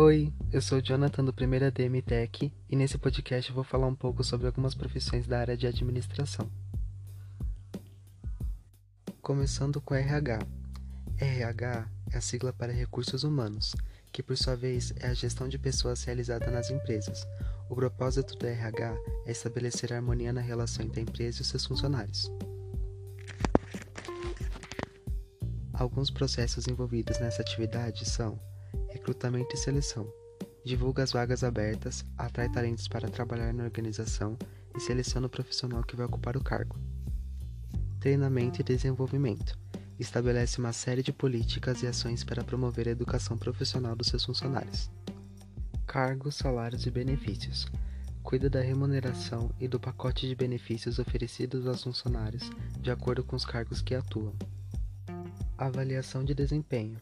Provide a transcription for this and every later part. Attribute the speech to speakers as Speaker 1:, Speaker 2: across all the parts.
Speaker 1: Oi, eu sou o Jonathan do Primeira DM Tech e nesse podcast eu vou falar um pouco sobre algumas profissões da área de administração. Começando com RH. RH é a sigla para Recursos Humanos, que por sua vez é a gestão de pessoas realizada nas empresas. O propósito do RH é estabelecer harmonia na relação entre a empresa e seus funcionários. Alguns processos envolvidos nessa atividade são recrutamento e seleção. Divulga as vagas abertas, atrai talentos para trabalhar na organização e seleciona o profissional que vai ocupar o cargo. Treinamento e desenvolvimento. Estabelece uma série de políticas e ações para promover a educação profissional dos seus funcionários. Cargos, salários e benefícios. Cuida da remuneração e do pacote de benefícios oferecidos aos funcionários de acordo com os cargos que atuam. Avaliação de desempenho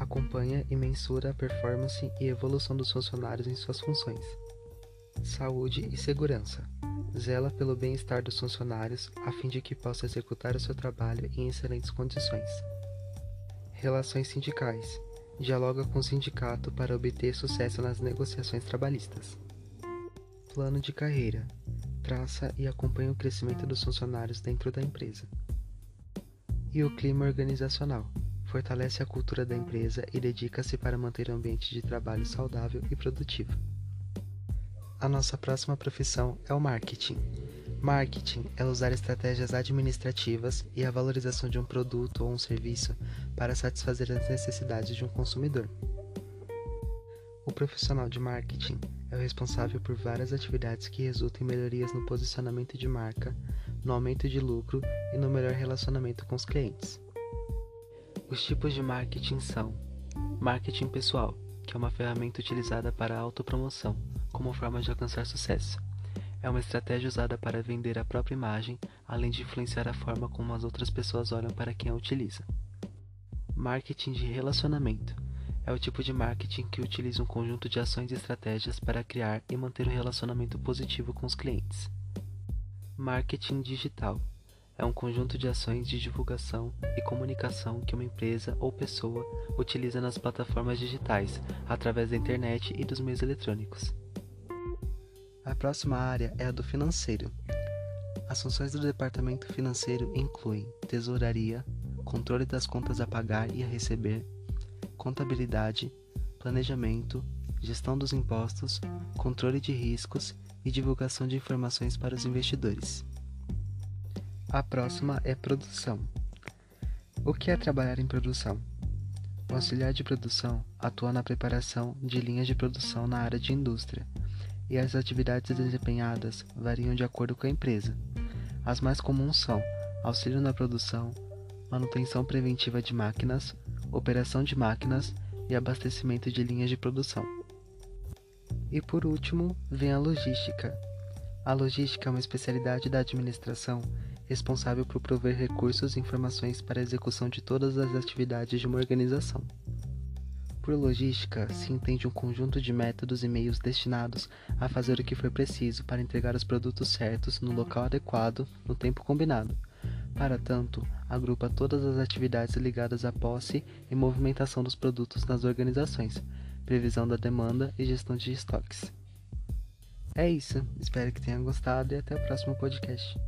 Speaker 1: acompanha e mensura a performance e evolução dos funcionários em suas funções. Saúde e segurança. Zela pelo bem-estar dos funcionários a fim de que possa executar o seu trabalho em excelentes condições. Relações sindicais. Dialoga com o sindicato para obter sucesso nas negociações trabalhistas. Plano de carreira. Traça e acompanha o crescimento dos funcionários dentro da empresa. E o clima organizacional fortalece a cultura da empresa e dedica-se para manter o ambiente de trabalho saudável e produtivo. A nossa próxima profissão é o marketing. Marketing é usar estratégias administrativas e a valorização de um produto ou um serviço para satisfazer as necessidades de um consumidor. O profissional de marketing é o responsável por várias atividades que resultam em melhorias no posicionamento de marca, no aumento de lucro e no melhor relacionamento com os clientes. Os tipos de marketing são: marketing pessoal, que é uma ferramenta utilizada para a autopromoção, como forma de alcançar sucesso. É uma estratégia usada para vender a própria imagem, além de influenciar a forma como as outras pessoas olham para quem a utiliza. Marketing de relacionamento é o tipo de marketing que utiliza um conjunto de ações e estratégias para criar e manter um relacionamento positivo com os clientes. Marketing digital é um conjunto de ações de divulgação e comunicação que uma empresa ou pessoa utiliza nas plataformas digitais, através da internet e dos meios eletrônicos. A próxima área é a do financeiro. As funções do departamento financeiro incluem tesouraria, controle das contas a pagar e a receber, contabilidade, planejamento, gestão dos impostos, controle de riscos e divulgação de informações para os investidores. A próxima é produção. O que é trabalhar em produção? O auxiliar de produção atua na preparação de linhas de produção na área de indústria, e as atividades desempenhadas variam de acordo com a empresa. As mais comuns são auxílio na produção, manutenção preventiva de máquinas, operação de máquinas e abastecimento de linhas de produção. E por último, vem a logística. A logística é uma especialidade da administração responsável por prover recursos e informações para a execução de todas as atividades de uma organização. Por logística, se entende um conjunto de métodos e meios destinados a fazer o que for preciso para entregar os produtos certos no local adequado, no tempo combinado. Para tanto, agrupa todas as atividades ligadas à posse e movimentação dos produtos nas organizações, previsão da demanda e gestão de estoques. É isso, espero que tenha gostado e até o próximo podcast.